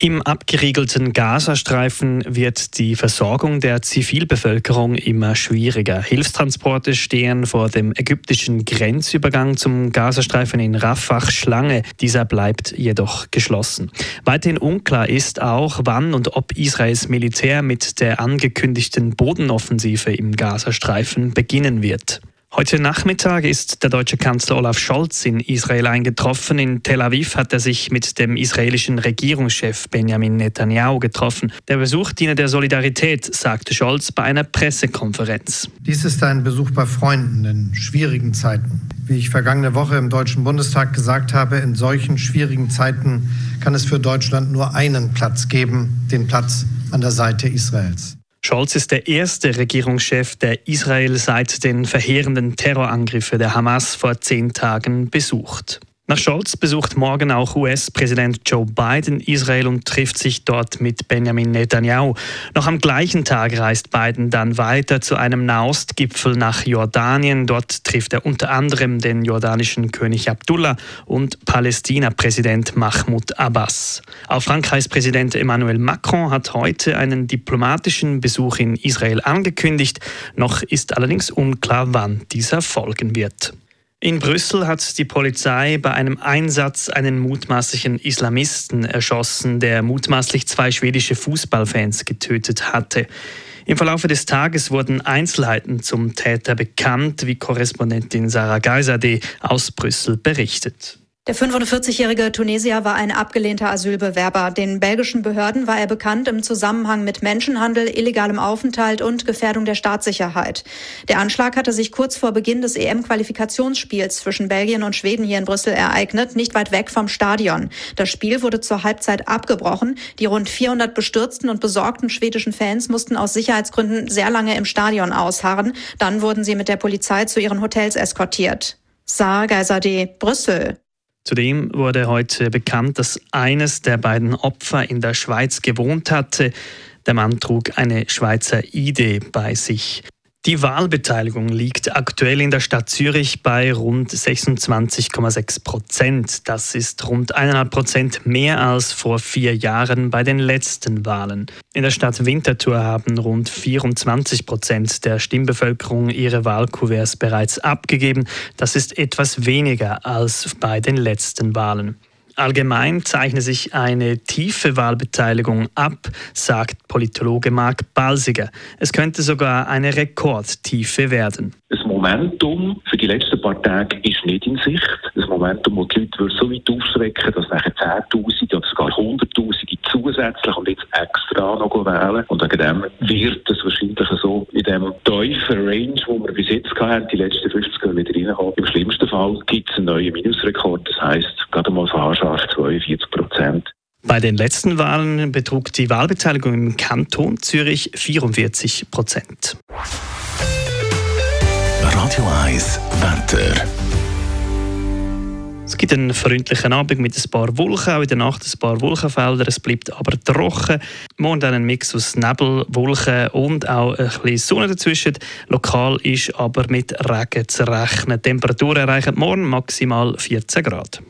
Im abgeriegelten Gazastreifen wird die Versorgung der Zivilbevölkerung immer schwieriger. Hilfstransporte stehen vor dem ägyptischen Grenzübergang zum Gazastreifen in Rafah Schlange. Dieser bleibt jedoch geschlossen. Weiterhin unklar ist auch, wann und ob Israels Militär mit der angekündigten Bodenoffensive im Gazastreifen beginnen wird. Heute Nachmittag ist der deutsche Kanzler Olaf Scholz in Israel eingetroffen. In Tel Aviv hat er sich mit dem israelischen Regierungschef Benjamin Netanyahu getroffen. Der Besuch diene der Solidarität, sagte Scholz bei einer Pressekonferenz. Dies ist ein Besuch bei Freunden in schwierigen Zeiten. Wie ich vergangene Woche im Deutschen Bundestag gesagt habe, in solchen schwierigen Zeiten kann es für Deutschland nur einen Platz geben, den Platz an der Seite Israels. Scholz ist der erste Regierungschef, der Israel seit den verheerenden Terrorangriffen der Hamas vor zehn Tagen besucht. Nach Scholz besucht morgen auch US-Präsident Joe Biden Israel und trifft sich dort mit Benjamin Netanyahu. Noch am gleichen Tag reist Biden dann weiter zu einem Nahostgipfel nach Jordanien. Dort trifft er unter anderem den jordanischen König Abdullah und Palästina-Präsident Mahmoud Abbas. Auch Frankreichs Präsident Emmanuel Macron hat heute einen diplomatischen Besuch in Israel angekündigt. Noch ist allerdings unklar, wann dieser folgen wird. In Brüssel hat die Polizei bei einem Einsatz einen mutmaßlichen Islamisten erschossen, der mutmaßlich zwei schwedische Fußballfans getötet hatte. Im Verlauf des Tages wurden Einzelheiten zum Täter bekannt, wie Korrespondentin Sarah Geiserde aus Brüssel berichtet. Der 45-jährige Tunesier war ein abgelehnter Asylbewerber. Den belgischen Behörden war er bekannt im Zusammenhang mit Menschenhandel, illegalem Aufenthalt und Gefährdung der Staatssicherheit. Der Anschlag hatte sich kurz vor Beginn des EM-Qualifikationsspiels zwischen Belgien und Schweden hier in Brüssel ereignet, nicht weit weg vom Stadion. Das Spiel wurde zur Halbzeit abgebrochen. Die rund 400 bestürzten und besorgten schwedischen Fans mussten aus Sicherheitsgründen sehr lange im Stadion ausharren. Dann wurden sie mit der Polizei zu ihren Hotels eskortiert. Saar Geiserde, Brüssel. Zudem wurde heute bekannt, dass eines der beiden Opfer in der Schweiz gewohnt hatte. Der Mann trug eine Schweizer ID bei sich. Die Wahlbeteiligung liegt aktuell in der Stadt Zürich bei rund 26,6 Prozent. Das ist rund 1,5 Prozent mehr als vor vier Jahren bei den letzten Wahlen. In der Stadt Winterthur haben rund 24 Prozent der Stimmbevölkerung ihre Wahlkuverts bereits abgegeben. Das ist etwas weniger als bei den letzten Wahlen. Allgemein zeichne sich eine tiefe Wahlbeteiligung ab, sagt Politologe Marc Balsiger. Es könnte sogar eine Rekordtiefe werden. Das Momentum für die letzten paar Tage ist nicht in Sicht. Das Momentum, wo die Leute so weit aufschrecken, dass nachher 10.000 oder sogar 100.000 zusätzlich und jetzt extra noch wählen. Und wegen dem wird es wahrscheinlich so in dem tiefen Range, wo wir bis jetzt hatten, die letzten 50 Jahre wieder reinkommen. Im schlimmsten Fall gibt es einen neuen Minusrekord. Das heisst, gerade mal fahrscharf 42 Prozent. Bei den letzten Wahlen betrug die Wahlbeteiligung im Kanton Zürich 44 Prozent. Radio 1 Wetter. Es gibt einen freundlichen Abend mit ein paar Wolken, auch in der Nacht ein paar Wolkenfelder. Es bleibt aber trocken. Morgen dann ein Mix aus Nebel, Wolken und auch ein bisschen Sonne dazwischen. Lokal ist aber mit Regen zu rechnen. Temperaturen erreichen morgen maximal 14 Grad.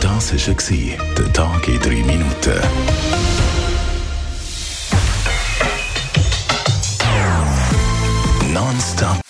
Das war der Tag in drei Minuten. Nonstop.